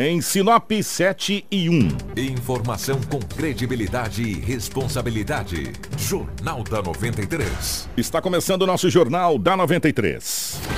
Em Sinop 7 e 1. Informação com credibilidade e responsabilidade. Jornal da 93. Está começando o nosso Jornal da 93.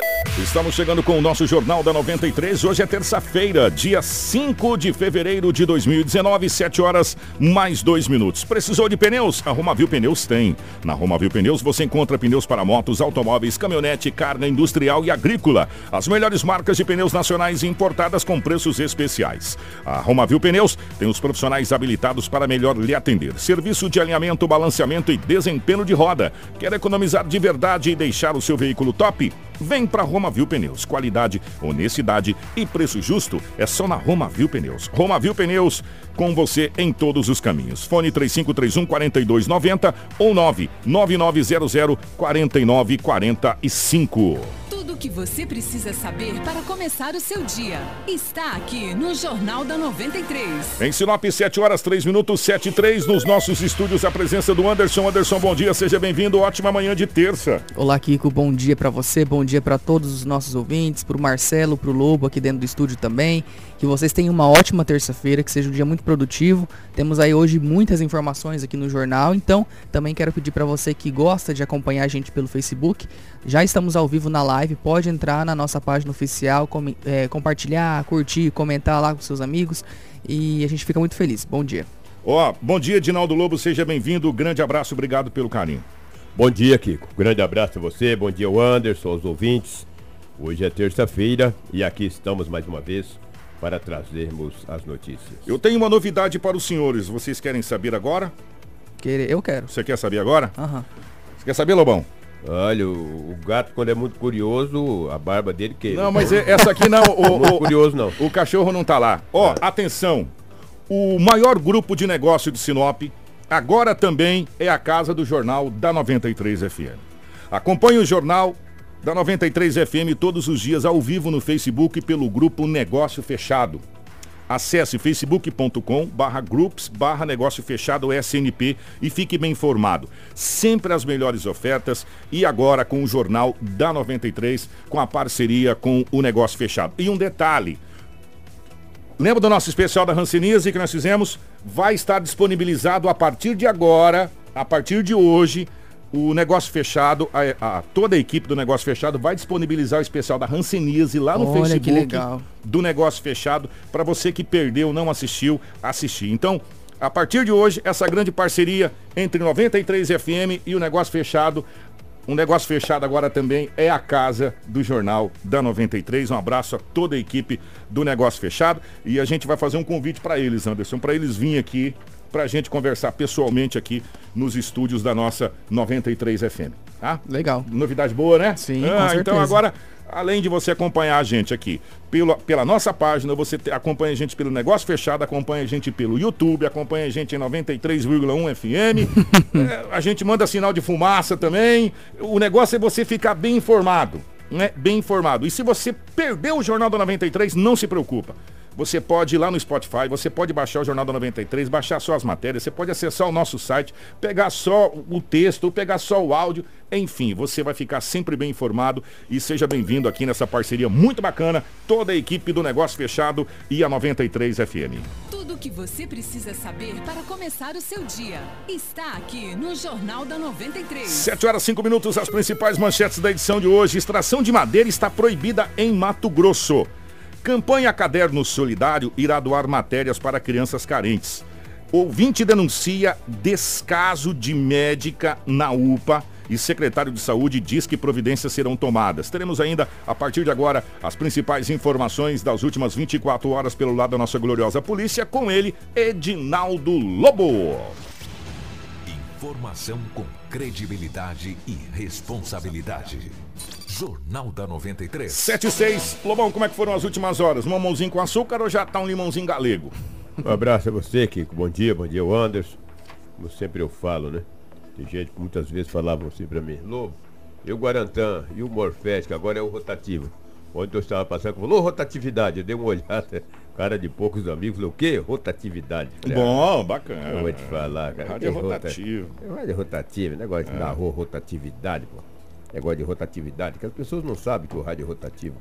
Estamos chegando com o nosso Jornal da 93. Hoje é terça-feira, dia 5 de fevereiro de 2019, 7 horas mais 2 minutos. Precisou de pneus? A Romavil Pneus tem. Na Romavil Pneus você encontra pneus para motos, automóveis, caminhonete, carga industrial e agrícola. As melhores marcas de pneus nacionais importadas com preços especiais. A Romavil Pneus tem os profissionais habilitados para melhor lhe atender. Serviço de alinhamento, balanceamento e desempenho de roda. Quer economizar de verdade e deixar o seu veículo top? Vem para Romavil Pneus. Qualidade, honestidade e preço justo é só na Romavil Pneus. Romavil Pneus, com você em todos os caminhos. Fone 3531 4290 ou 99900 4945. Tudo o que você precisa saber para começar o seu dia está aqui no Jornal da 93. Em Sinop, 7 horas 3 minutos, 7 e 3, nos nossos estúdios, a presença do Anderson. Anderson, bom dia, seja bem-vindo. Ótima manhã de terça. Olá, Kiko. Bom dia para você, bom dia para todos os nossos ouvintes, pro Marcelo, pro Lobo aqui dentro do estúdio também. Que vocês tenham uma ótima terça-feira, que seja um dia muito produtivo. Temos aí hoje muitas informações aqui no jornal, então também quero pedir para você que gosta de acompanhar a gente pelo Facebook, já estamos ao vivo na live, pode entrar na nossa página oficial, com, é, compartilhar, curtir, comentar lá com seus amigos e a gente fica muito feliz. Bom dia. Ó, bom dia, Dinaldo Lobo, seja bem-vindo. Grande abraço, obrigado pelo carinho. Bom dia, Kiko. Grande abraço a você, bom dia, Anderson, aos ouvintes. Hoje é terça-feira e aqui estamos mais uma vez para trazermos as notícias. Eu tenho uma novidade para os senhores. Vocês querem saber agora? Querer, eu quero. Você quer saber agora? Aham. Você quer saber, Lobão? Olha, o, o gato, quando é muito curioso, a barba dele queima. Não, mas é- essa aqui não. O, Muito o- curioso, não. O cachorro não tá lá. Ó, atenção. O maior grupo de negócio de Sinop agora também é a casa do jornal da 93 FM. Acompanhe o jornal da 93 FM todos os dias ao vivo no Facebook pelo grupo Negócio Fechado. Acesse facebook.com barra groups barra negócio fechado SNP e fique bem informado. Sempre as melhores ofertas e agora com o Jornal da 93 com a parceria com o Negócio Fechado. E um detalhe, Lembra do nosso especial da Hanseníase que nós fizemos? Vai estar disponibilizado a partir de agora, a partir de hoje, o Negócio Fechado, a, a- toda a equipe do Negócio Fechado vai disponibilizar o especial da Hanseníase lá no Olha, Facebook do Negócio Fechado, para você que perdeu, não assistiu, assistir. Então, a partir de hoje, essa grande parceria entre 93 FM e o Negócio Fechado. Um negócio fechado agora também é a casa do Jornal da 93. Um abraço a toda a equipe do Negócio Fechado. E a gente vai fazer um convite para eles, Anderson, para eles virem aqui, para a gente conversar pessoalmente aqui nos estúdios da nossa 93 FM. Tá? Legal. Novidade boa, né? Sim, com ah, certeza. Então agora, além de você acompanhar a gente aqui pela, pela nossa página, você te- acompanha a gente pelo Negócio Fechado, acompanha a gente pelo YouTube, acompanha a gente em 93,1 FM. É, a gente manda sinal de fumaça também. O negócio é você ficar bem informado, né? Bem informado. E se você perdeu o Jornal da 93, não se preocupa. Você pode ir lá no Spotify, você pode baixar o Jornal da 93, baixar só as matérias, você pode acessar o nosso site, pegar só o texto, pegar só o áudio, enfim, você vai ficar sempre bem informado e seja bem-vindo aqui nessa parceria muito bacana, toda a equipe do Negócio Fechado e a 93 FM. Tudo o que você precisa saber para começar o seu dia está aqui no Jornal da 93. 7 horas 5 minutos, as principais manchetes da edição de hoje. Extração de madeira está proibida em Mato Grosso. Campanha Caderno Solidário irá doar matérias para crianças carentes. Ouvinte denuncia descaso de médica na UPA e secretário de saúde diz que providências serão tomadas. Teremos ainda, a partir de agora, as principais informações das últimas 24 horas pelo lado da nossa gloriosa polícia. Com ele, Edinaldo Lobo. Informação com credibilidade e responsabilidade. Jornal da 93. 7 e 6. Lobão, como é que foram as últimas horas? Mamãozinho com açúcar ou já tá um limãozinho galego? Um abraço a você, Kiko. Bom dia, bom dia, o Anderson. Como sempre eu falo, né? Tem gente que muitas vezes falavam assim pra mim, Lobo, e o Guarantã, e o Morfete, que agora é o rotativo. Ontem eu estava passando, falou rotatividade. Eu dei uma olhada, cara de poucos amigos, falou, o quê? Rotatividade. Falei, Bom, bacana. Eu vou te falar, cara. Rádio é rota- rotativo. É rádio rotativo, negócio da rua rotatividade, pô. Negócio de rotatividade, que as pessoas não sabem que o rádio é rotativo.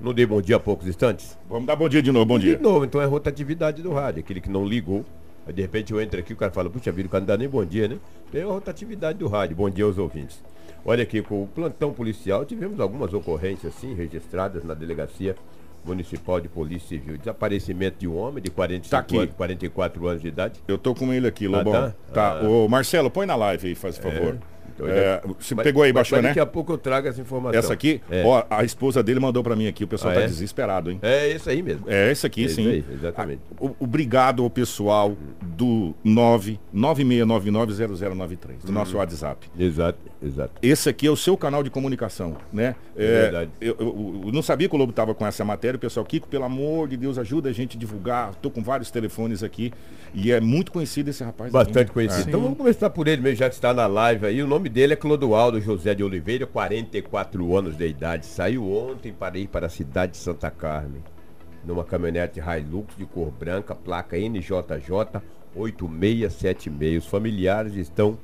Não dei bom dia há poucos instantes? Vamos dar bom dia de novo, bom dia. De novo, então é rotatividade do rádio, aquele que não ligou. Aí de repente eu entro aqui, o cara fala, puxa vida, o cara não dá nem bom dia, né? Tem a rotatividade do rádio. Bom dia aos ouvintes. Olha aqui, com o plantão policial, tivemos algumas ocorrências, sim, registradas na delegacia municipal de polícia civil. Desaparecimento de um homem de 45 Tá anos, 44 anos de idade. Eu tô com ele aqui, Lobão. tá? Tá. Ah. Ô, Marcelo, põe na live aí, faz favor. É, você mas- pegou aí, baixou, né? Daqui a pouco eu trago essa informação. Essa aqui, É, ó, a esposa dele mandou pra mim aqui, o pessoal Ah, tá é? desesperado, hein? é esse aí mesmo. É esse aqui, Esse sim. aí, exatamente. Ah, o- Obrigado ao pessoal do 996990093, do Hum. nosso WhatsApp. Exato, exato. Esse aqui é o seu canal de comunicação, né? É verdade. Eu, eu- eu não sabia que o Lobo tava com essa matéria, o pessoal, Kiko, pelo amor de Deus, ajuda a gente a divulgar. Tô com vários telefones aqui e é muito conhecido esse rapaz. Bastante aqui. conhecido. É. Então vamos começar por ele mesmo, já que está na live aí. O nome dele é Clodoaldo José de Oliveira, 44 anos de idade. Saiu ontem para ir para a cidade de Santa Carmen. Numa caminhonete Hilux de cor branca, placa NJJ 8676. Os familiares estão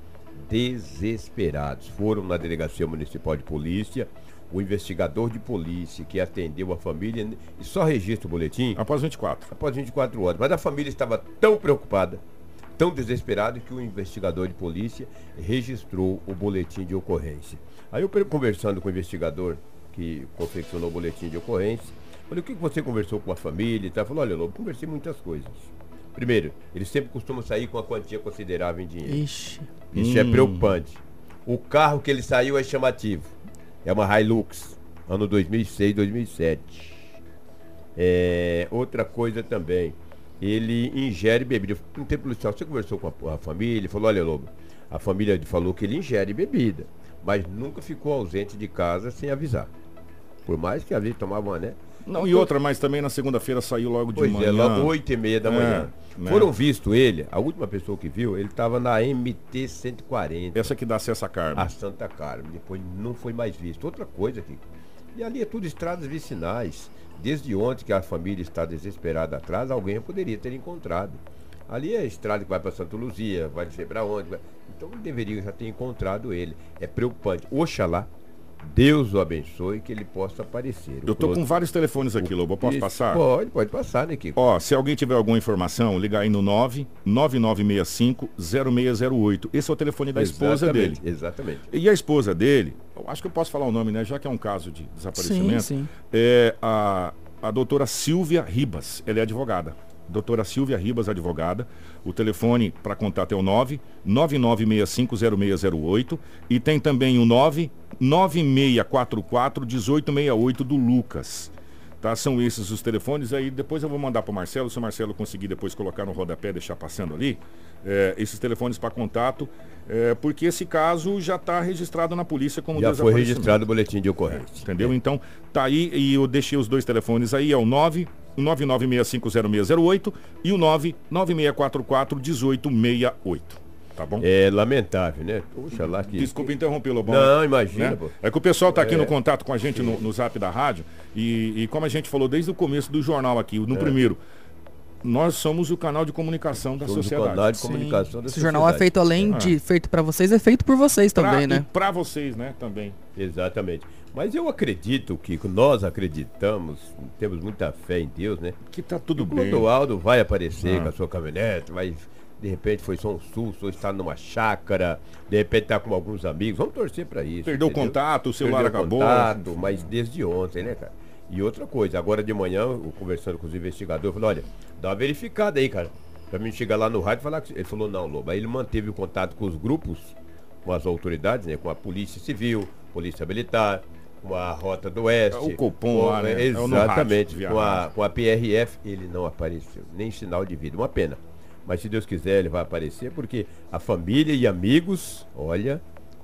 desesperados. Foram na delegacia municipal de polícia. O investigador de polícia que atendeu a família e só registra o boletim Após 24. após 24 horas. Mas a família estava tão preocupada, tão desesperada, que o investigador de polícia registrou o boletim de ocorrência. Aí eu conversando com o investigador que confeccionou o boletim de ocorrência, falei, o que você conversou com a família e tal? Falou, olha, Lobo, conversei muitas coisas. Primeiro, eles sempre costumam sair com uma quantia considerável em dinheiro. Ixi. Isso é preocupante. O carro que ele saiu é chamativo. É uma Hilux, ano 2006, 2007. É, outra coisa também, ele ingere bebida. Perguntei pro policial, você conversou com a, a família? Ele falou, olha Lobo, a família falou que ele ingere bebida, mas nunca ficou ausente de casa sem avisar. Por mais que às vezes tomava uma, né? Não, e outra, mas também na segunda-feira saiu logo de Pois manhã. é, logo 8 e meia da É, manhã. né? Foram visto ele, a última pessoa que viu, ele estava na MT 140. Essa que dá acesso à Carmen. a Santa Carmen. Depois não foi mais visto. Outra coisa aqui. E ali é tudo estradas vicinais. Desde ontem que a família está desesperada atrás, alguém poderia ter encontrado. Ali é a estrada que vai para Santa Luzia, vai dizer para onde. vai- Então deveria já ter encontrado ele. É preocupante. Oxalá, Deus o abençoe que ele possa aparecer. Eu tô com vários telefones aqui, Lobo. Posso Isso, passar? Pode, pode passar, né, Kiko? Ó, se alguém tiver alguma informação, liga aí no 99965-0608. Esse é o telefone da esposa Exatamente, dele. Exatamente. E a esposa dele, acho que eu posso falar o nome, né? Já que é um caso de desaparecimento. Sim, sim. É a, a doutora Silvia Ribas. Ela é advogada. Doutora Silvia Ribas, advogada. O telefone para contato é o 9 99650608 e tem também o 9 9644 1868 do Lucas. Tá? São esses os telefones. Aí depois eu vou mandar para o Marcelo, se o Marcelo conseguir depois colocar no rodapé, deixar passando ali, é, esses telefones para contato, é, porque esse caso já está registrado na polícia como Já foi registrado o boletim de ocorrência. Entendeu? Então, tá aí e eu deixei os dois telefones aí, é o 9 99650608 e o 99644 1868. Tá bom? É lamentável, né? Puxa lá que. Desculpa interromper, Lobão. Não, imagina, né? É que o pessoal tá aqui no contato com a gente no, no zap da rádio e, e como a gente falou desde o começo do jornal aqui, É. no primeiro, nós somos o canal de comunicação da Somos o sociedade. canal de Sim. comunicação da Esse jornal é sociedade. feito além de feito para vocês, é feito por vocês Pra- também, né? pra vocês, né, também. Exatamente. Mas eu acredito que nós acreditamos, temos muita fé em Deus, né? Que tá tudo O bem. Clodoaldo vai aparecer Ah. com a sua caminhonete, vai. De repente foi só um susto, ou está numa chácara, de repente está com alguns amigos. Vamos torcer para isso. Perdeu o contato, o celular Perdeu acabou. Contato, mas desde ontem, né, cara? E outra coisa, agora de manhã, eu conversando com os investigadores, eu falei, olha, dá uma verificada aí, cara. Pra mim chegar lá no rádio e falar que. Ele falou, não, Lobo. Aí ele manteve o contato com os grupos, com as autoridades, né? Com a Polícia Civil, Polícia Militar, com a Rota do Oeste. É o Copom com- lá, né? É Exatamente. rádio, via com, a, rádio. com a PRF, ele não apareceu. Nem sinal de vida. Uma pena. Mas se Deus quiser, ele vai aparecer, porque a família e amigos, olha,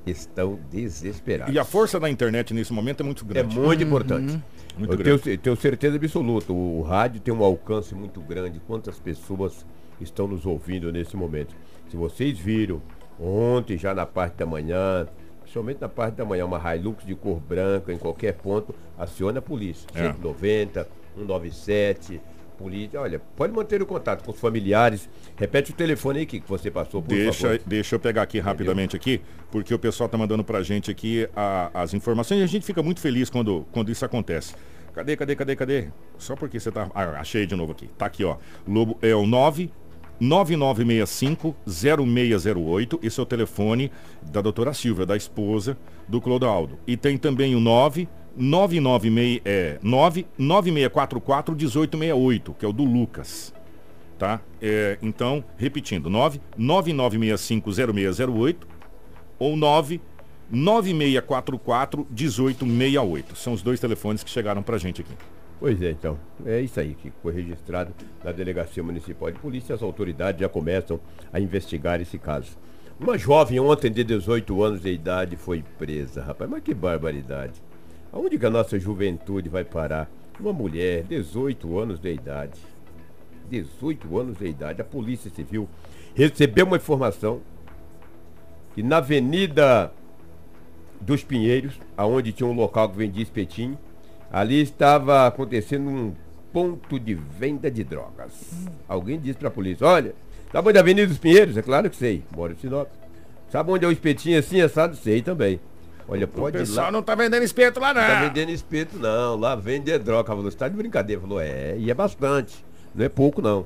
estão desesperados. E a força da internet nesse momento é muito É grande. muito importante. Muito eu grande. tenho, tenho certeza absoluta, o rádio tem um alcance muito grande. Quantas pessoas estão nos ouvindo nesse momento? Se vocês viram ontem, já na parte da manhã, principalmente na parte da manhã, uma Hilux de cor branca em qualquer ponto, acione a polícia. É. 190, 197, polícia. Olha, pode manter o contato com os familiares. Repete o telefone aí que você passou, por Deixa, favor. deixa eu pegar aqui rapidamente aqui, porque o pessoal tá mandando pra gente aqui a- as informações e a gente fica muito feliz quando, quando isso acontece. Cadê, cadê, cadê, cadê? Só porque você tá. Ah, achei de novo aqui. Tá aqui, ó. Lobo é o 9 9965 0608. Esse é o telefone da doutora Silvia, da esposa do Clodoaldo. E tem também o 9 996, é, 9 9644 1868, que é o do Lucas tá? É, então, repetindo, 9 99650608 ou 9 9644 1868. São os dois telefones que chegaram pra gente aqui. Pois é, então. É isso aí que foi registrado na Delegacia Municipal de Polícia. As autoridades já começam a investigar esse caso. Uma jovem ontem de 18 anos de idade foi presa, rapaz. Mas que barbaridade. Aonde que a nossa juventude vai parar? Uma mulher, 18 anos de idade. 18 anos de idade. A Polícia Civil recebeu uma informação que na Avenida dos Pinheiros, aonde tinha um local que vendia espetinho, ali estava acontecendo um ponto de venda de drogas. Alguém disse para a polícia, olha, sabe onde é a Avenida dos Pinheiros? É claro que sei, moro em Sinop. Sabe onde é o espetinho assim, assado? Sei também. Olha, pode ir lá. não tá vendendo espeto lá, Não tá vendendo espeto, não. Lá vende é droga. Falou, você tá de brincadeira. Falou, é, e é bastante. Não é pouco, não.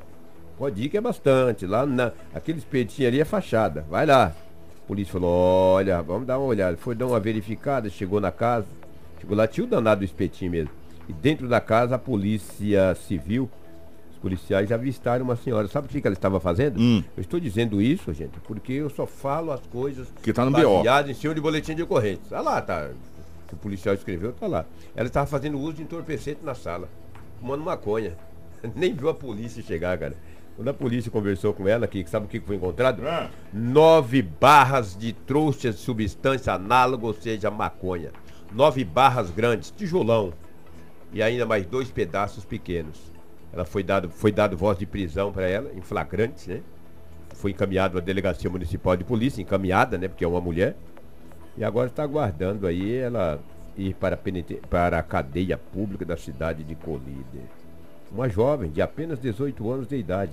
Pode ir que é bastante. Lá na, aquele espetinho ali é fachada. Vai lá. A polícia falou, olha, vamos dar uma olhada. Foi dar uma verificada, chegou na casa. Chegou lá, tinha o danado do espetinho mesmo. E dentro da casa, a polícia civil, os policiais avistaram uma senhora. Sabe o que, ela estava fazendo? Hum. Eu estou dizendo isso, gente, porque eu só falo as coisas Que tá no BO. baseado em cima de boletim de ocorrência. Tá lá, tá. Que o policial escreveu, tá lá. Ela estava fazendo uso de entorpecente na sala, fumando maconha. Nem viu a polícia chegar, cara. Quando a polícia conversou com ela, que sabe o que foi encontrado? Ah. Nove barras de trouxas de substância análoga, ou seja, maconha. Nove barras grandes, tijolão. E ainda mais dois pedaços pequenos. Ela foi dado, foi dado voz de prisão para ela, em flagrante, né? Foi encaminhado à delegacia municipal de polícia, encaminhada, né? Porque é uma mulher. E agora está aguardando aí ela ir para para a cadeia pública da cidade de Colíder. Uma jovem de apenas 18 anos de idade,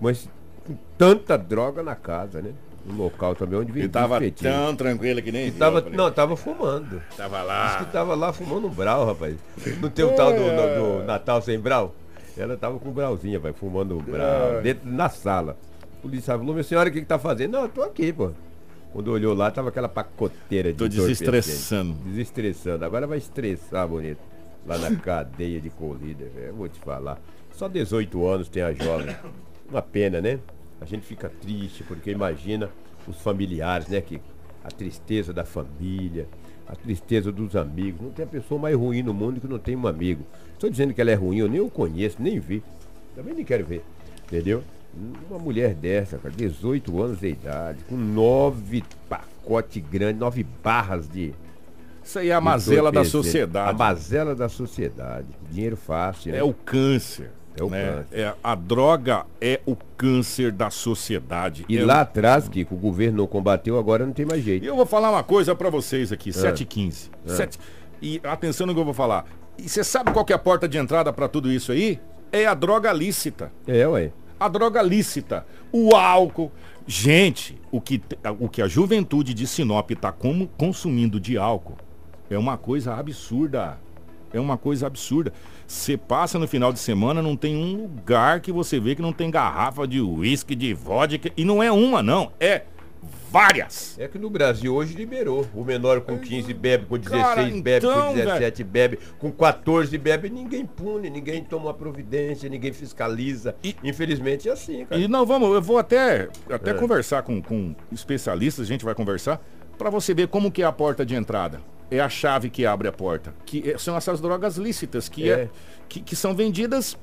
mas com tanta droga na casa, né? Um local também onde E vendia tava espetinho. tão tranquilo que nem E tava, não, tava fumando. Tava Diz lá. que tava lá fumando um brau, rapaz. Não tem o tal do, do- do Natal sem brau? Ela tava com brauzinha, vai, fumando um brau, dentro, na sala. O policial falou, minha senhora, o que que tá fazendo? Não, eu tô aqui, pô. Quando olhou lá, tava aquela pacoteira de Tô desestressando. Desestressando. Agora vai estressar, bonito. Lá na cadeia de colíder, velho. Eu vou te falar. Só 18 anos tem a jovem. Uma pena, né? A gente fica triste, porque imagina os familiares, né? Que a tristeza da família, a tristeza dos amigos. Não tem a pessoa mais ruim no mundo que não tem um amigo. Estou dizendo que ela é ruim, eu nem o conheço, nem vi. Também nem quero ver. Entendeu? Uma mulher dessa, cara, 18 anos de idade, com nove pacotes grandes, nove barras de. Isso aí é a mazela da entorpecente. sociedade. A mazela da sociedade. Dinheiro fácil. né? É o câncer. É o né? câncer. É, a droga é o câncer da sociedade. E É lá o- atrás, que o governo não combateu, agora não tem mais E jeito. eu vou falar uma coisa pra vocês aqui, 7h15. Sete- E atenção no que eu vou falar. E você sabe qual que é a porta de entrada pra tudo isso aí? É a droga lícita. É, ué. A droga lícita, o álcool. Gente, o que, o que a juventude de Sinop está consumindo de álcool é uma coisa absurda. É uma coisa absurda. Você passa no final de semana, não tem um lugar que você vê que não tem garrafa de uísque, de vodka. E não é uma, não. É várias. É que no Brasil hoje liberou. O menor com 15 bebe, com 16 Cara, bebe, então, com 17 bebe, com 14 bebe, ninguém pune, ninguém toma providência, ninguém fiscaliza. E- Infelizmente é assim, cara. E não, vamos, eu vou até, até É. conversar com, com especialistas, a gente vai conversar, para você ver como que é a porta de entrada. É a chave que abre a porta. Que é- são essas drogas lícitas, que, é. É. que, que são vendidas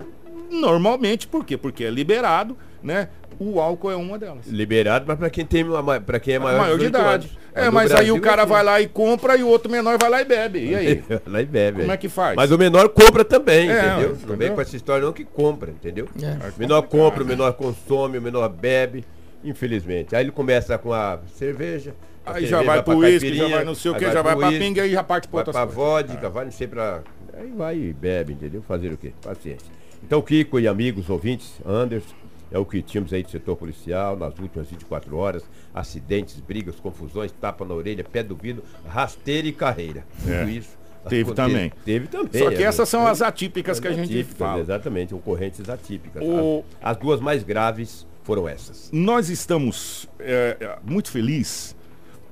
normalmente, por quê? Porque é liberado, né? O álcool é uma delas. Liberado, mas para quem tem para quem é maior, maior de idade. Anos. É, mas Brasil, aí o cara é vai lá e compra e o outro menor vai lá e bebe. E aí? lá e bebe. Como é que faz? Mas o menor compra também, é, entendeu? entendeu? Não vem com essa história não que compra, entendeu? É. O menor compra, o menor consome, o menor bebe, infelizmente. Aí ele começa com a cerveja, Aí já vai pro uísque, já vai não sei o que, já vai pra pinga e já parte pra outras Vai pra vodka, vai não sei pra... Aí vai e bebe, entendeu? Fazer o quê? Paciência. Então, Kiko e amigos, ouvintes, Anderson, é o que tínhamos aí do setor policial nas últimas 24 horas. Acidentes, brigas, confusões, tapa na orelha, pé do vidro, rasteira e carreira. Tudo é. isso. Teve também. Teve também. Só que é, essas são as atípicas que a gente atípicas, fala. Exatamente, ocorrentes atípicas. O... As, as, duas mais graves foram essas. Nós estamos é, muito felizes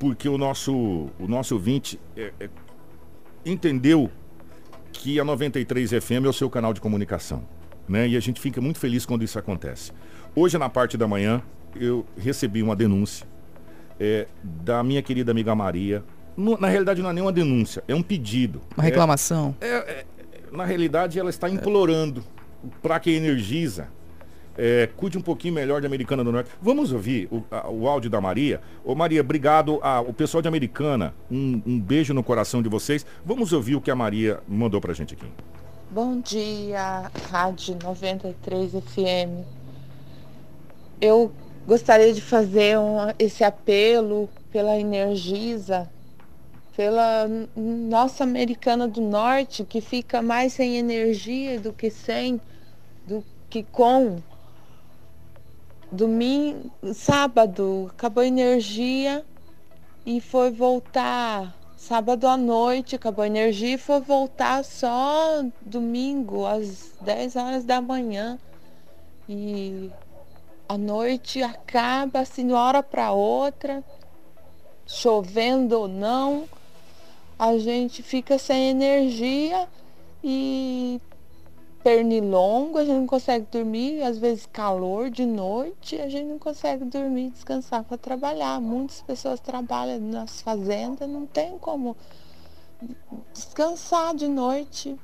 porque o nosso, o nosso ouvinte é, é, entendeu que a 93 FM é o seu canal de comunicação. Né? E a gente fica muito feliz quando isso acontece. Hoje, na parte da manhã, eu recebi uma denúncia é, da minha querida amiga Maria. No, na realidade, não é nem uma denúncia, é um pedido. Uma reclamação? É, é, na realidade, ela está implorando para que a Energisa é, cuide um pouquinho melhor de Americana do Norte. Vamos ouvir o, a, o áudio da Maria. Ô Maria, obrigado ao pessoal de Americana. Um, um, beijo no coração de vocês. Vamos ouvir o que a Maria mandou pra gente aqui. Bom dia, Rádio 93 FM. Eu gostaria de fazer um, esse apelo pela Energisa, pela nossa Americana do Norte, que fica mais sem energia do que sem, do que com domingo, sábado, acabou a energia e foi voltar sábado à noite, acabou a energia e foi voltar só domingo às 10 horas da manhã. E a noite acaba assim, de uma hora para outra, chovendo ou não, a gente fica sem energia e pernilongo, a gente não consegue dormir, às vezes calor de noite, a gente não consegue dormir, descansar para trabalhar. Muitas pessoas trabalham nas fazendas, não tem como descansar de noite,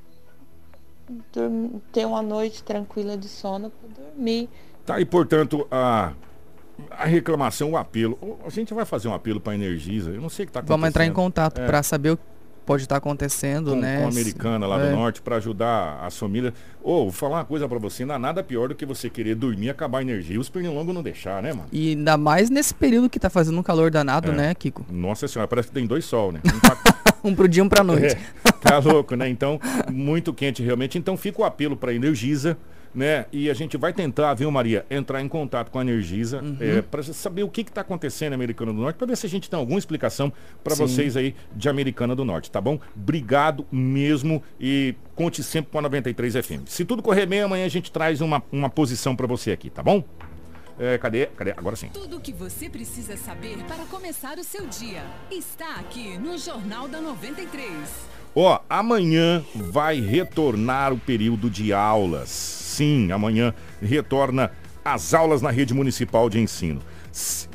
dormir, ter uma noite tranquila de sono para dormir. Tá, e portanto, a, a reclamação, o apelo, a gente vai fazer um apelo para a Energisa, eu não sei o que está acontecendo. Vamos entrar em contato é. para saber o pode estar acontecendo, com, né? Com a americana lá é. do norte para ajudar as famílias. Ou, oh, vou falar uma coisa para você, não há nada pior do que você querer dormir acabar a energia e os pernilongos não deixar, né, mano? E ainda mais nesse período que tá fazendo um calor danado, é. né, Kiko? Nossa senhora, parece que tem dois sol, né? Um, pra... um pro dia, um pra noite. É, tá louco, né? Então, muito quente realmente. Então fica o apelo para Energisa né? E a gente vai tentar, viu, Maria, entrar em contato com a Energisa uhum. é, para saber o que está acontecendo em Americana do Norte, para ver se a gente tem alguma explicação para vocês aí de Americana do Norte, tá bom? Obrigado mesmo e conte sempre com a 93 FM. Se tudo correr bem, amanhã a gente traz uma, uma posição para você aqui, tá bom? É, cadê? Cadê? Agora sim. Tudo o que você precisa saber para começar o seu dia está aqui no Jornal da 93. Ó, amanhã vai retornar o período de aulas Sim, amanhã retorna as aulas na rede municipal de ensino.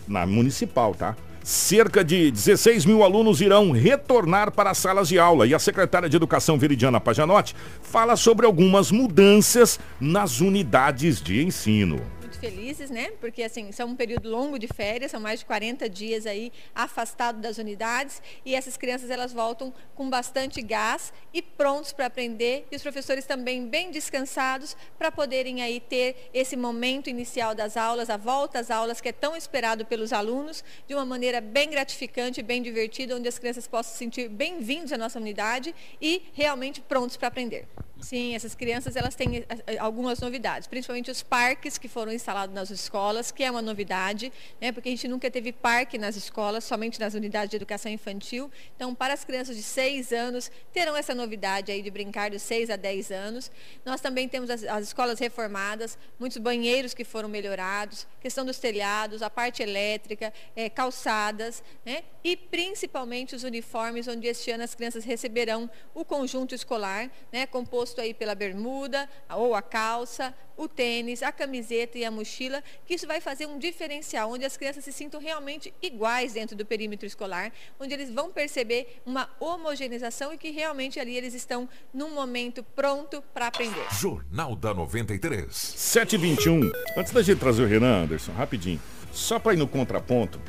Na municipal, tá? Cerca de 16 mil alunos irão retornar para as salas de aula e a secretária de Educação Veridiana Pajanotti fala sobre algumas mudanças nas unidades de ensino felizes, né? Porque assim, são um período longo de férias, são mais de 40 dias aí afastado das unidades e essas crianças elas voltam com bastante gás e prontos para aprender e os professores também bem descansados para poderem aí ter esse momento inicial das aulas, a volta às aulas que é tão esperado pelos alunos, de uma maneira bem gratificante, bem divertida, onde as crianças possam se sentir bem-vindos à nossa unidade e realmente prontos para aprender. Sim, essas crianças elas têm eh, eh, algumas novidades, principalmente os parques que foram instalados nas escolas, que é uma novidade, né, porque a gente nunca teve parque nas escolas, somente nas unidades de educação infantil. Então, para as crianças de 6 anos, terão essa novidade aí de brincar dos 6 a 10 anos. Nós também temos as, as escolas reformadas, muitos banheiros que foram melhorados, questão dos telhados, a parte elétrica, é, calçadas, né, e principalmente os uniformes, onde este ano as crianças receberão o conjunto escolar, né, composto composto aí pela bermuda ou a calça, o tênis, a camiseta e a mochila, que isso vai fazer um diferencial, onde as crianças se sintam realmente iguais dentro do perímetro escolar, onde eles vão perceber uma homogeneização e que realmente ali eles estão num momento pronto para aprender. Jornal da 93. 721. Antes da gente trazer o Renan Anderson, rapidinho, só para ir no contraponto,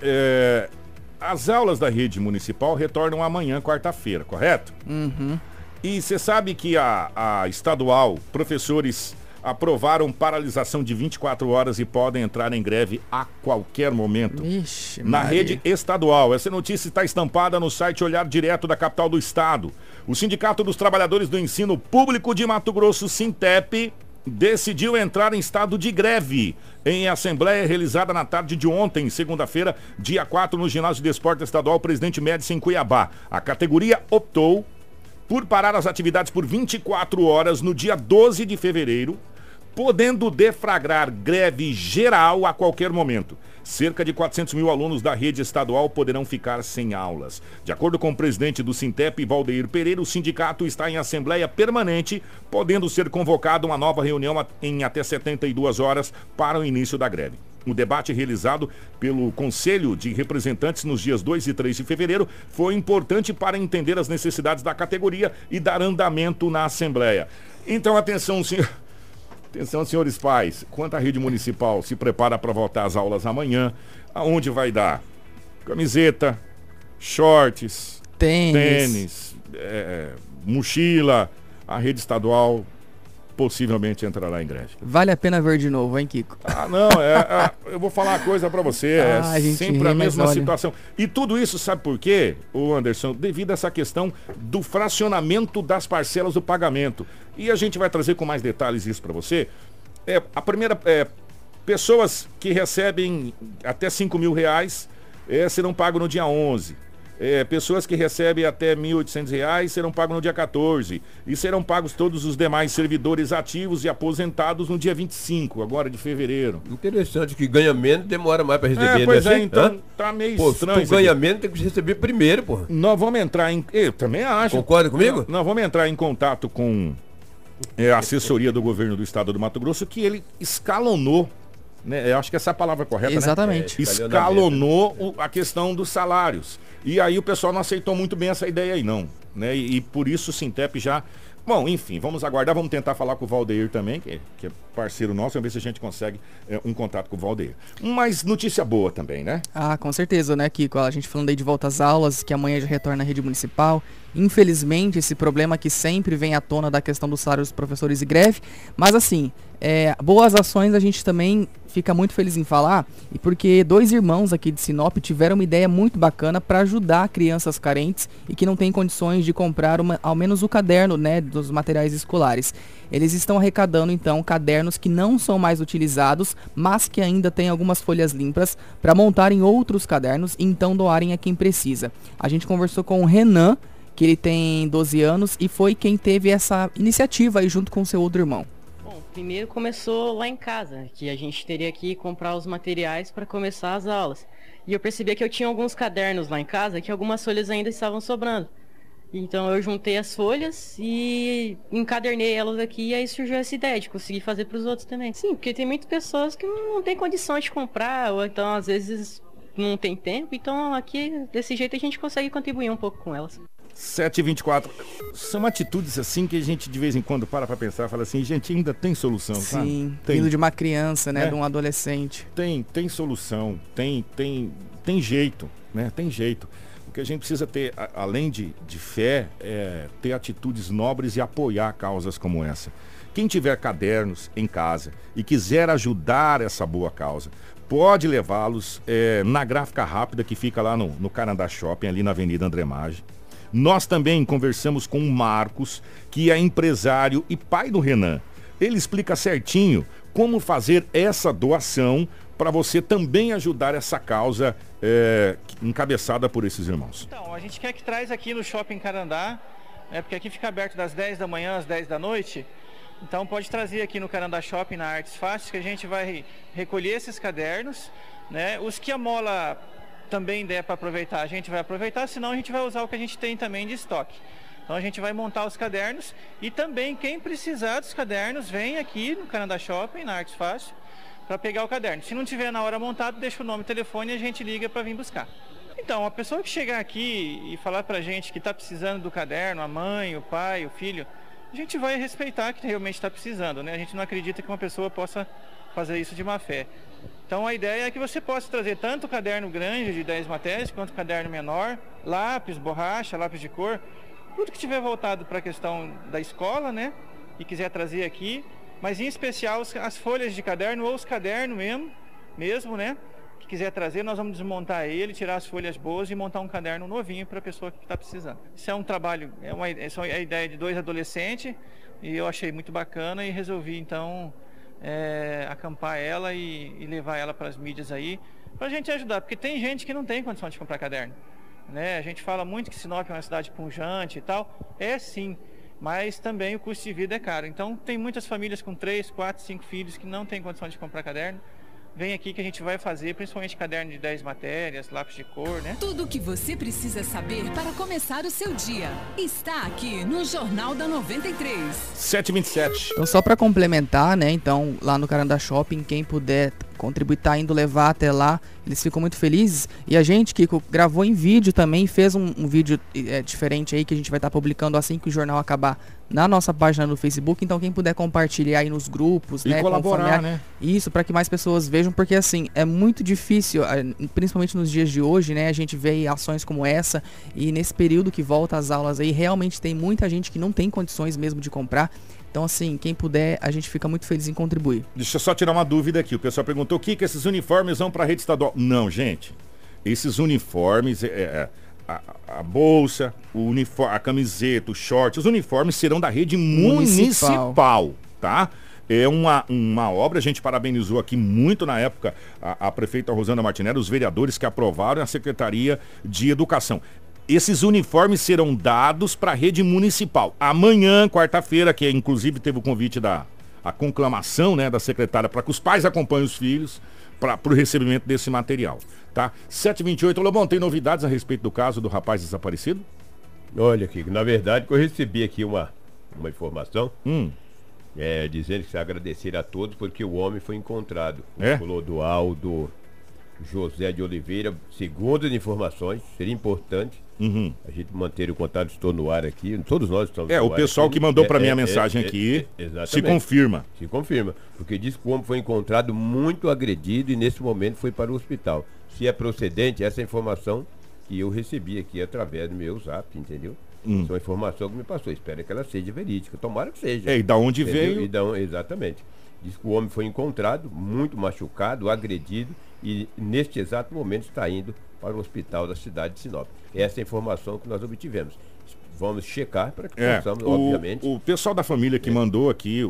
é, as aulas da rede municipal retornam amanhã, quarta-feira, correto? Uhum. E você sabe que a, a estadual, professores aprovaram paralisação de 24 horas e podem entrar em greve a qualquer momento. Ixi, Na Maria. rede estadual. Essa notícia está estampada no site Olhar Direto da capital do estado. O Sindicato dos Trabalhadores do Ensino Público de Mato Grosso, Sintep, decidiu entrar em estado de greve em assembleia realizada na tarde de ontem, segunda-feira, dia 4, no Ginásio de Esporte Estadual Presidente Médici em Cuiabá. A categoria optou por parar as atividades por 24 horas no dia 12 de fevereiro, podendo deflagrar greve geral a qualquer momento. Cerca de 400 mil alunos da rede estadual poderão ficar sem aulas. De acordo com o presidente do Sintep, Valdeir Pereira, o sindicato está em assembleia permanente, podendo ser convocada uma nova reunião em até 72 horas para o início da greve. O debate realizado pelo Conselho de Representantes nos dias 2 e 3 de fevereiro foi importante para entender as necessidades da categoria e dar andamento na Assembleia. Então, atenção, senhor. Atenção, senhores pais. Quanto à rede municipal se prepara para voltar às aulas amanhã, aonde vai dar? Camiseta, shorts, Tênis. tênis, é, mochila. A rede estadual possivelmente entrará em greve. Vale a pena ver de novo, hein, Kiko? Ah, não, é, é, eu vou falar uma coisa pra você, Ah, a é gente sempre ri, a mesma situação. E tudo isso sabe por quê, o Anderson? Devido a essa questão do fracionamento das parcelas do pagamento. E a gente vai trazer com mais detalhes isso pra você. É, a primeira, é, pessoas que recebem até 5 mil reais é, serão pagos no dia 11. É, pessoas que recebem até 1.800 reais serão pagos no dia 14. E serão pagos todos os demais servidores ativos e aposentados no dia 25, agora de fevereiro. Interessante que ganha menos demora mais para receber, É, pois né? é, então Hã? tá meio Pô, se estranho. tu isso ganha aqui. menos, tem que receber primeiro, pô. Nós vamos entrar em. Eu também acho. Concorda comigo? Nós vamos entrar em contato com é, a assessoria do governo do estado do Mato Grosso, que ele escalonou. Né? Eu acho que essa é a palavra correta. né? Exatamente. É, escalonou o- a questão dos salários. E aí o pessoal não aceitou muito bem essa ideia aí, não. Né? E, e por isso o Sintep já. Bom, enfim, vamos aguardar, vamos tentar falar com o Valdeir também, que, que é parceiro nosso, vamos ver se a gente consegue é, um contato com o Valdeir. Mas notícia boa também, né? Ah, com certeza, né, Kiko? A gente falando aí de volta às aulas, que amanhã já retorna à rede municipal. Infelizmente, esse problema que sempre vem à tona da questão dos salários dos professores e greve. Mas assim, é, boas ações a gente também fica muito feliz em falar. E porque dois irmãos aqui de Sinop tiveram uma ideia muito bacana para ajudar crianças carentes e que não têm condições de comprar uma- ao menos o caderno, né, dos materiais escolares. Eles estão arrecadando então cadernos que não são mais utilizados, mas que ainda têm algumas folhas limpas para montarem outros cadernos e então doarem a quem precisa. A gente conversou com o Renan, que ele tem 12 anos e foi quem teve essa iniciativa aí junto com seu outro irmão. Bom, primeiro começou lá em casa, que a gente teria que comprar os materiais para começar as aulas. E eu percebi que eu tinha alguns cadernos lá em casa que algumas folhas ainda estavam sobrando. Então eu juntei as folhas e encadernei elas aqui e aí surgiu essa ideia de conseguir fazer para os outros também. Sim, porque tem muitas pessoas que não têm condição de comprar ou então às vezes não tem tempo. Então aqui desse jeito a gente consegue contribuir um pouco com elas. 7 e 24 São atitudes assim que a gente de vez em quando para pra pensar e fala assim, gente, ainda tem solução, sabe? Sim, Tem, vindo de uma criança, né, É. de um adolescente. tem, tem solução, tem, tem, tem jeito, né? Tem jeito. O que a gente precisa ter, além de, de fé, é ter atitudes nobres e apoiar causas como essa. Quem tiver cadernos em casa e quiser ajudar essa boa causa, pode levá-los é, na gráfica rápida que fica lá no, no Canadá Shopping, ali na Avenida André Maggi. Nós também conversamos com o Marcos, que é empresário e pai do Renan. Ele explica certinho como fazer essa doação para você também ajudar essa causa é, encabeçada por esses irmãos. Então, a gente quer que traz aqui no Shopping Carandá, né, porque aqui fica aberto das 10 da manhã às 10 da noite. Então pode trazer aqui no Carandá Shopping, na Artes Fáceis, que a gente vai recolher esses cadernos. Né? Os que a mola também der para aproveitar, a gente vai aproveitar, senão a gente vai usar o que a gente tem também de estoque. Então a gente vai montar os cadernos e também quem precisar dos cadernos vem aqui no Canadá Shopping, na Artes Fácil, para pegar o caderno. Se não tiver na hora montado, deixa o nome e telefone e a gente liga para vir buscar. Então, a pessoa que chegar aqui e falar para a gente que está precisando do caderno, a mãe, o pai, o filho, a gente vai respeitar que realmente está precisando, né? A gente não acredita que uma pessoa possa fazer isso de má fé. Então a ideia é que você possa trazer tanto o caderno grande de 10 matérias quanto o caderno menor, lápis, borracha, lápis de cor, tudo que tiver voltado para a questão da escola, né? E quiser trazer aqui, mas em especial as folhas de caderno ou os cadernos mesmo, mesmo, né? Que quiser trazer, nós vamos desmontar ele, tirar as folhas boas e montar um caderno novinho para a pessoa que está precisando. Isso é um trabalho, é uma, é a ideia de dois adolescentes e eu achei muito bacana e resolvi então é, acampar ela e, e levar ela para as mídias aí, para a gente ajudar, porque tem gente que não tem condição de comprar caderno. Né? A gente fala muito que Sinop é uma cidade punjante e tal, é sim, mas também o custo de vida é caro. Então tem muitas famílias com 3, 4, 5 filhos que não têm condição de comprar caderno vem aqui que a gente vai fazer, principalmente caderno de 10 matérias, lápis de cor, né? Tudo o que você precisa saber para começar o seu dia está aqui no Jornal da 93. 727. Então só para complementar, né, então lá no Carandá Shopping, quem puder contribuir, tá indo levar até lá. Eles ficam muito felizes. E a gente, Kiko, gravou em vídeo também, fez um, um vídeo é, diferente aí que a gente vai estar tá publicando assim que o jornal acabar na nossa página no Facebook. Então quem puder compartilhar aí nos grupos, e né? colaborar, né? Isso, para que mais pessoas vejam, porque assim, é muito difícil, principalmente nos dias de hoje, né? A gente vê ações como essa e nesse período que volta às aulas aí, realmente tem muita gente que não tem condições mesmo de comprar. Então, assim, quem puder, a gente fica muito feliz em contribuir. Deixa eu só tirar uma dúvida aqui. O pessoal perguntou o que, que esses uniformes vão para a rede estadual. Não, gente. Esses uniformes, é, é, a, a, bolsa, o uniforme, a camiseta, o short, os uniformes serão da rede municipal, municipal tá? É uma, uma obra, a gente parabenizou aqui muito na época a, a prefeita Rosana Martinelli, os vereadores que aprovaram a Secretaria de Educação esses uniformes serão dados para a rede municipal. Amanhã, quarta-feira, que inclusive teve o convite da a conclamação né, da secretária para que os pais acompanhem os filhos para o recebimento desse material. Tá? 728, Lobão, tem novidades a respeito do caso do rapaz desaparecido? Olha, aqui, na verdade, eu recebi aqui uma, uma informação. Hum. É, dizendo que se agradecer a todos porque o homem foi encontrado. É? O Clodoaldo José de Oliveira, segundo as informações, seria importante uhum. a gente manter o contato. Estou no ar aqui, todos nós estamos É, o pessoal aqui. que mandou para é, mim a é, mensagem é, aqui se confirma. Se confirma, porque diz que o homem foi encontrado muito agredido e nesse momento foi para o hospital. Se é procedente, essa informação que eu recebi aqui através do meu zap, entendeu? Hum. Essa é uma informação que me passou. Espero que ela seja verídica. Tomara que seja. É, e da onde entendeu? veio? E da, exatamente. Diz que o homem foi encontrado muito machucado, agredido e neste exato momento está indo para o hospital da cidade de Sinop. Essa é a informação que nós obtivemos. Vamos checar para que é, possamos, o, obviamente. O pessoal da família que é. mandou aqui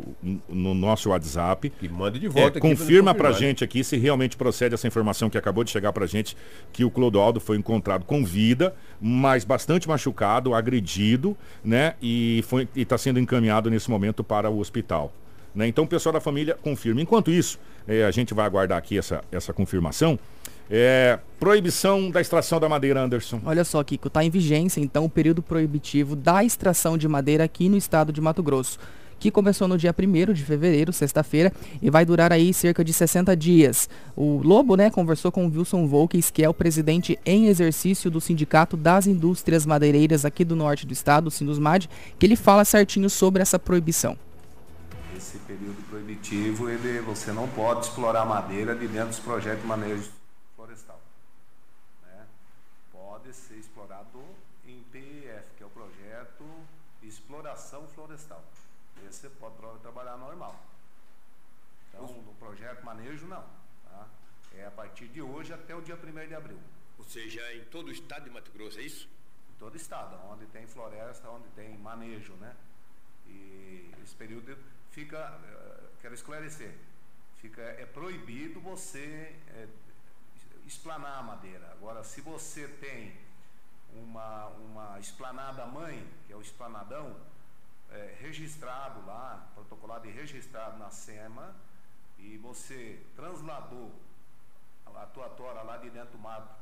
no nosso WhatsApp. Que manda de volta. É, confirma para gente aqui se realmente procede essa informação que acabou de chegar para gente que o Clodoaldo foi encontrado com vida, mas bastante machucado, agredido, né? E está sendo encaminhado nesse momento para o hospital. Né? Então o pessoal da família confirma. Enquanto isso, é, a gente vai aguardar aqui essa, essa confirmação. É, proibição da extração da madeira, Anderson. Olha só, Kiko, está em vigência então o período proibitivo da extração de madeira aqui no estado de Mato Grosso, que começou no dia 1 de fevereiro, sexta-feira, e vai durar aí cerca de 60 dias. O Lobo, né, conversou com o Wilson Volkes, que é o presidente em exercício do Sindicato das Indústrias Madeireiras aqui do norte do estado, o Sindusmad, que ele fala certinho sobre essa proibição esse período proibitivo, ele, você não pode explorar madeira de dentro dos projetos de manejo florestal. Né? Pode ser explorado em PEF, que é o projeto exploração florestal. Esse você pode trabalhar normal. Então, no projeto manejo, não. Tá? É a partir de hoje até o dia 1 de abril. Ou seja, em todo o estado de Mato Grosso, é isso? Em todo o estado, onde tem floresta, onde tem manejo, né? E esse período fica, eh, quero esclarecer, fica, é proibido você é, esplanar a madeira. Agora, se você tem uma, uma esplanada mãe, que é o esplanadão, é, registrado lá, protocolado e registrado na SEMA, e você transladou a tua tora lá de dentro do mato,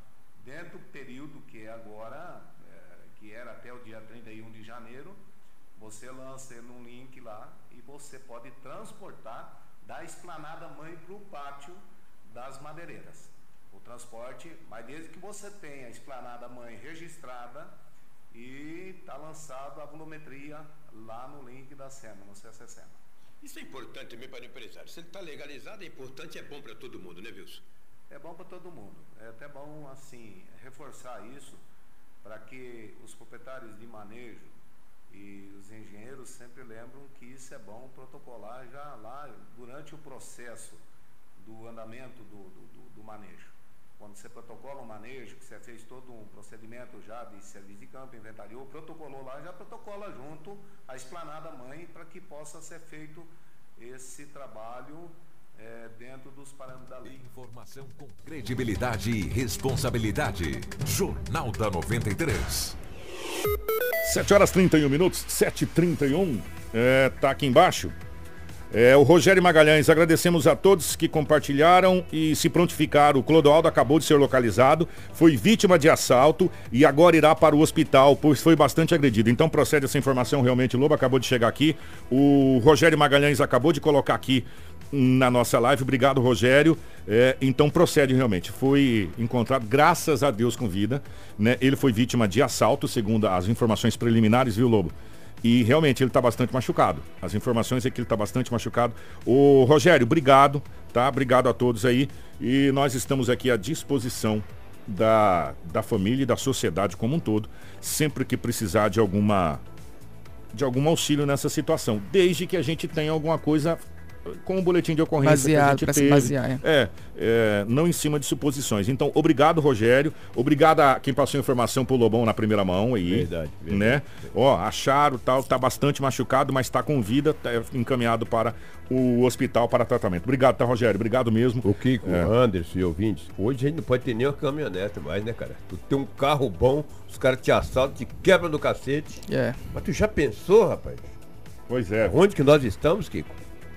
dentro do período que é agora, é, que era até o dia 31 de janeiro, você lança num link lá e você pode transportar da esplanada mãe para o pátio das madeireiras. O transporte, mas desde que você tenha a esplanada mãe registrada e está lançado a volumetria lá no link da SEMA, no CCSEMA. Isso é importante também para o empresário. Se ele está legalizado, é importante e é bom para todo mundo, né, Wilson? É bom para todo mundo. É até bom, assim, reforçar isso para que os proprietários de manejo e os engenheiros sempre lembram que isso é bom protocolar já lá durante o processo do andamento do, do, do, manejo. Quando você protocola um manejo, que você fez todo um procedimento já de serviço de campo, inventariou, protocolou lá, já protocola junto a esplanada mãe para que possa ser feito esse trabalho é, dentro dos parâmetros da lei. Informação com credibilidade e responsabilidade. Jornal da 93. 7 horas 31 minutos, 7h31. É, tá aqui embaixo. É, o Rogério Magalhães, agradecemos a todos que compartilharam e se prontificaram. O Clodoaldo acabou de ser localizado, foi vítima de assalto e agora irá para o hospital, pois foi bastante agredido. Então procede essa informação, realmente, o Lobo acabou de chegar aqui. O Rogério Magalhães acabou de colocar aqui na nossa live. Obrigado, Rogério. É, então procede realmente. Foi encontrado, graças a Deus, com vida. Né? Ele foi vítima de assalto, segundo as informações preliminares, viu, Lobo? E realmente ele está bastante machucado. As informações é que ele está bastante machucado. O Rogério, obrigado, tá? Obrigado a todos aí. E nós estamos aqui à disposição da, da família e da sociedade como um todo, sempre que precisar de alguma de algum auxílio nessa situação, desde que a gente tenha alguma coisa com o boletim de ocorrência Baseado, que a gente se teve. basear, é. É, é, não em cima de suposições. Então, obrigado, Rogério. Obrigado a quem passou a informação pro Lobão na primeira mão aí. Verdade, verdade. Né? Ó, acharam tal, tá bastante machucado, mas tá com vida, tá encaminhado para o hospital para tratamento. Obrigado, tá, Rogério? Obrigado mesmo. O Kiko, É. Anderson e ouvintes, hoje a gente não pode ter nem uma caminhonete mais, né, cara? Tu tem um carro bom, os caras te assaltam, te quebram do cacete. É. Mas tu já pensou, rapaz? Pois é. Onde que nós estamos, Kiko?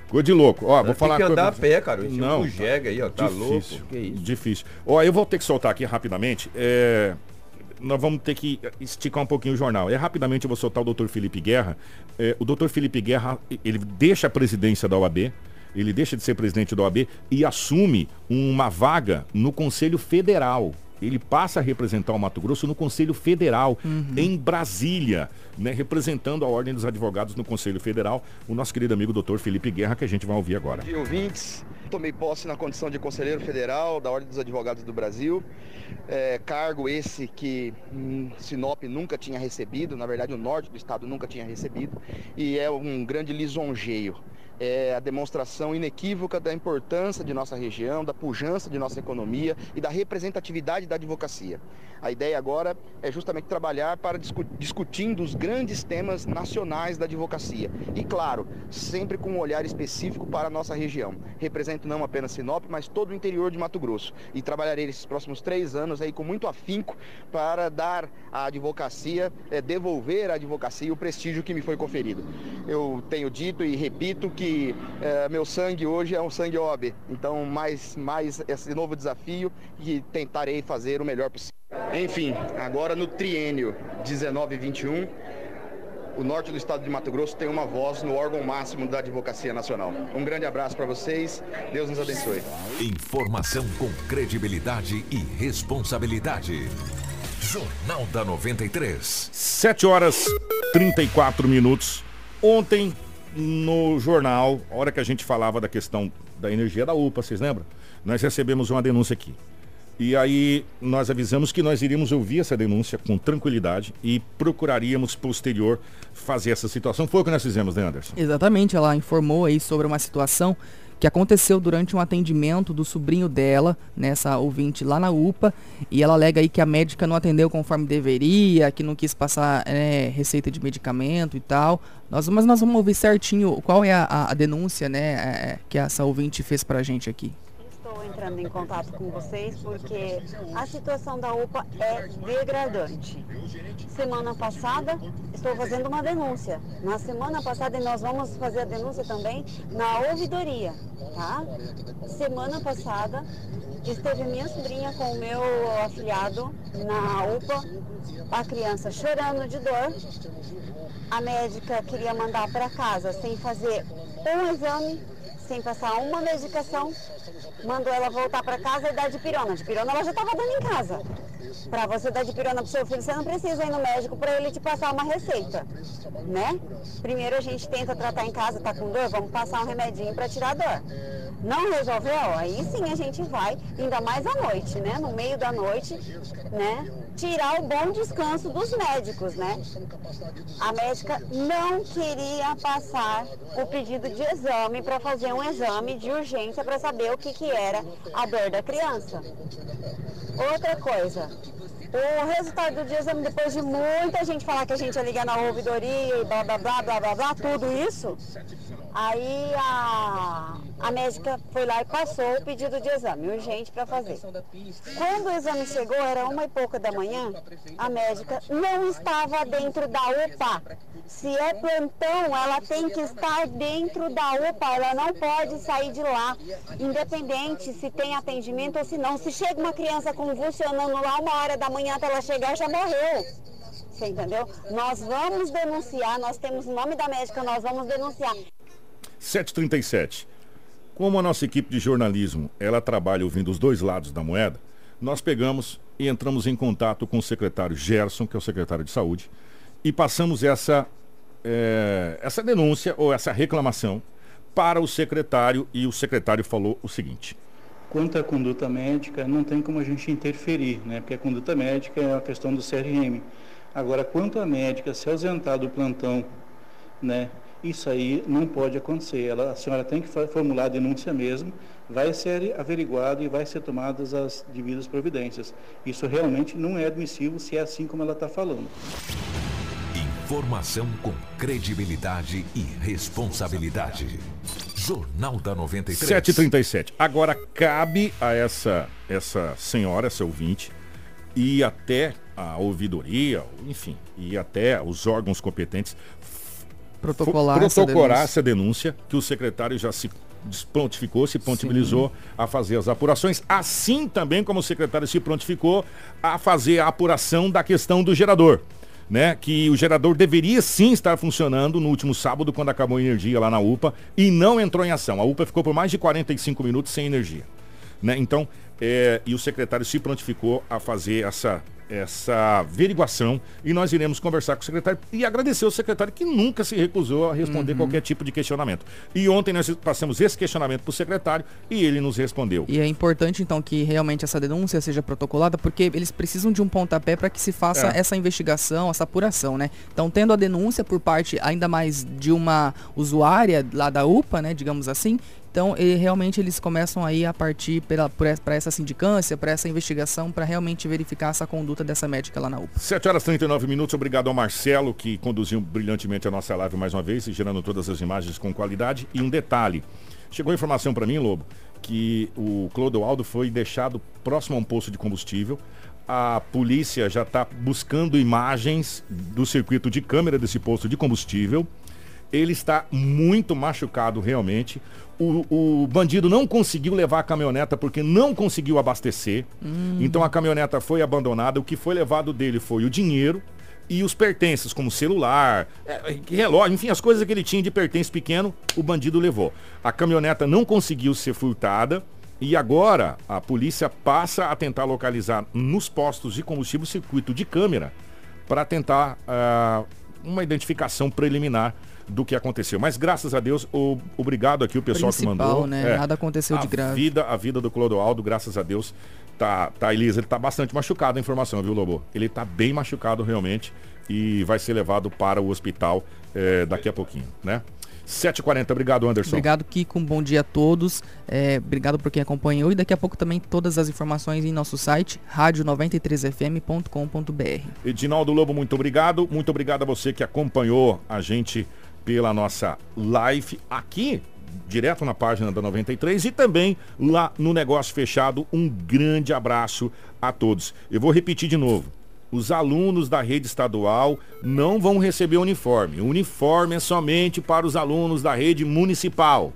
Coisa de louco. Ó, vou falar tem que andar a coisa- pé, cara. Encher Não, um aí, ó. Tá difícil, louco. Que isso? Difícil. Ó, eu vou ter que soltar aqui rapidamente. É, nós vamos ter que esticar um pouquinho o jornal. É rapidamente eu vou soltar o doutor Felipe Guerra. É, o doutor Felipe Guerra, ele deixa a presidência da OAB. Ele deixa de ser presidente da OAB e assume uma vaga no Conselho Federal. Ele passa a representar o Mato Grosso no Conselho Federal, em Brasília, né, representando a Ordem dos Advogados no Conselho Federal, o nosso querido amigo doutor Felipe Guerra, que a gente vai ouvir agora. dia, ouvintes. Tomei posse na condição de conselheiro federal da Ordem dos Advogados do Brasil. É, cargo esse que hum, Sinop nunca tinha recebido, na verdade o norte do estado nunca tinha recebido, e é um grande lisonjeio. É a demonstração inequívoca da importância de nossa região, da pujança de nossa economia e da representatividade da advocacia. A ideia agora é justamente trabalhar para discu- discutindo os grandes temas nacionais da advocacia. E claro, sempre com um olhar específico para a nossa região. Represento não apenas Sinop, mas todo o interior de Mato Grosso. E trabalharei esses próximos três anos aí com muito afinco para dar à advocacia, eh, devolver à advocacia o prestígio que me foi conferido. Eu tenho dito e repito que eh, meu sangue hoje é um sangue OB. Então, mais, mais esse novo desafio e tentarei fazer o melhor possível. Enfim, agora no triênio 19-21, o norte do estado de Mato Grosso tem uma voz no órgão máximo da Advocacia Nacional. Um grande abraço para vocês, Deus nos abençoe. Informação com credibilidade e responsabilidade. Jornal da 93. 7 horas 34 minutos. Ontem, no jornal, a hora que a gente falava da questão da energia da UPA, vocês lembram? Nós recebemos uma denúncia aqui. E aí nós avisamos que nós iríamos ouvir essa denúncia com tranquilidade e procuraríamos posterior fazer essa situação. Foi o que nós fizemos, né, Anderson? Exatamente, ela informou aí sobre uma situação que aconteceu durante um atendimento do sobrinho dela, nessa ouvinte lá na UPA, e ela alega aí que a médica não atendeu conforme deveria, que não quis passar é, receita de medicamento e tal. Nós, mas nós vamos ouvir certinho qual é a, a- a denúncia, né, é, que essa ouvinte fez pra gente aqui. Entrando em contato com vocês porque a situação da UPA é degradante. Semana passada estou fazendo uma denúncia. Na semana passada e nós vamos fazer a denúncia também na ouvidoria, tá? Semana passada esteve minha sobrinha com o meu afilhado na UPA, a criança chorando de dor. A médica queria mandar para casa sem fazer um exame, sem passar uma medicação. Mandou ela voltar para casa e dar de pirona. De pirona ela já estava dando em casa. Para você dar de pirona para seu filho, você não precisa ir no médico para ele te passar uma receita, né? Primeiro a gente tenta tratar em casa, tá com dor, vamos passar um remedinho para tirar a dor. Não resolveu? Aí sim a gente vai, ainda mais à noite, né? No meio da noite, né? Tirar o bom descanso dos médicos, né? A médica não queria passar o pedido de exame para fazer um exame de urgência para saber o que, que era a dor da criança. Outra coisa, o resultado do exame, depois de muita gente falar que a gente ia ligar na ouvidoria e blá blá blá blá blá blá, tudo isso, aí a, a médica foi lá e passou o pedido de exame, urgente para fazer. Quando o exame chegou, era uma e pouca da manhã, a médica não estava dentro da UPA. Se é plantão, ela tem que estar dentro da UPA, ela não pode sair de lá, independente se tem atendimento ou se não. Se chega uma criança convulsionando lá uma hora da manhã até ela chegar, já morreu. Você entendeu? Nós vamos denunciar, nós temos o nome da médica, nós vamos denunciar. 737. Como a nossa equipe de jornalismo, ela trabalha ouvindo os dois lados da moeda, nós pegamos e entramos em contato com o secretário Gerson, que é o secretário de saúde, e passamos essa, é, essa denúncia ou essa reclamação para o secretário e o secretário falou o seguinte. Quanto à conduta médica, não tem como a gente interferir, né? porque a conduta médica é a questão do CRM. Agora, quanto à médica se ausentar do plantão, né? isso aí não pode acontecer. Ela, a senhora tem que formular a denúncia mesmo, vai ser averiguado e vai ser tomadas as devidas providências. Isso realmente não é admissível se é assim como ela está falando. Informação com credibilidade e responsabilidade. Jornal da 93. 737. Agora cabe a essa, essa senhora, essa ouvinte, e até a ouvidoria, enfim, e até os órgãos competentes protocolar, protocolar essa, denúncia. essa denúncia que o secretário já se prontificou, se prontibilizou a fazer as apurações, assim também como o secretário se prontificou a fazer a apuração da questão do gerador. Né, que o gerador deveria sim estar funcionando no último sábado, quando acabou a energia lá na UPA, e não entrou em ação. A UPA ficou por mais de 45 minutos sem energia. Né? Então, é, e o secretário se prontificou a fazer essa essa averiguação e nós iremos conversar com o secretário e agradecer ao secretário que nunca se recusou a responder uhum. qualquer tipo de questionamento. E ontem nós passamos esse questionamento para o secretário e ele nos respondeu. E é importante então que realmente essa denúncia seja protocolada porque eles precisam de um pontapé para que se faça é. essa investigação, essa apuração, né? Então tendo a denúncia por parte ainda mais de uma usuária lá da UPA, né, digamos assim, então, realmente eles começam aí a partir para essa sindicância, para essa investigação, para realmente verificar essa conduta dessa médica lá na UPA. 7 horas e 39 minutos. Obrigado ao Marcelo, que conduziu brilhantemente a nossa live mais uma vez, gerando todas as imagens com qualidade. E um detalhe: chegou informação para mim, Lobo, que o Clodoaldo foi deixado próximo a um posto de combustível. A polícia já está buscando imagens do circuito de câmera desse posto de combustível. Ele está muito machucado realmente o, o, bandido não conseguiu levar a caminhoneta porque não conseguiu abastecer. Hum. Então a caminhoneta foi abandonada. O que foi levado dele foi o dinheiro e os pertences, como celular, é, relógio, enfim, as coisas que ele tinha de pertence pequeno, o bandido levou. A caminhoneta não conseguiu ser furtada. E agora a polícia passa a tentar localizar nos postos de combustível circuito de câmera para tentar uh, uma identificação preliminar do que aconteceu. Mas graças a Deus, o, obrigado aqui o pessoal Principal, que mandou. Né? É, Nada aconteceu de grave. Vida, a vida do Clodoaldo, graças a Deus, tá, tá Elisa, ele tá bastante machucado a informação, viu, Lobo? Ele tá bem machucado realmente e vai ser levado para o hospital é, daqui a pouquinho, né? 7h40, obrigado Anderson. Obrigado Kiko, um bom dia a todos. É, obrigado por quem acompanhou e daqui a pouco também todas as informações em nosso site rádio93fm.com.br. Edinaldo Lobo, muito obrigado. Muito obrigado a você que acompanhou a gente pela nossa live aqui, direto na página da 93 e também lá no Negócio Fechado. Um grande abraço a todos. Eu vou repetir de novo. Os alunos da rede estadual não vão receber uniforme. O uniforme é somente para os alunos da rede municipal.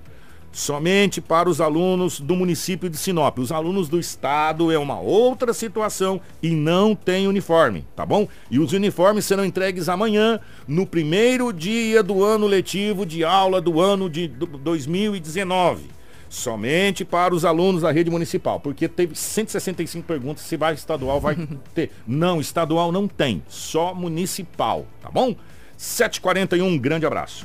Somente para os alunos do município de Sinop. Os alunos do estado é uma outra situação e não tem uniforme, tá bom? E os uniformes serão entregues amanhã, no primeiro dia do ano letivo de aula do ano de 2019. Somente para os alunos da rede municipal, porque teve 165 perguntas se vai estadual, vai ter. Não, estadual não tem, só municipal, tá bom? 7h41, um grande abraço.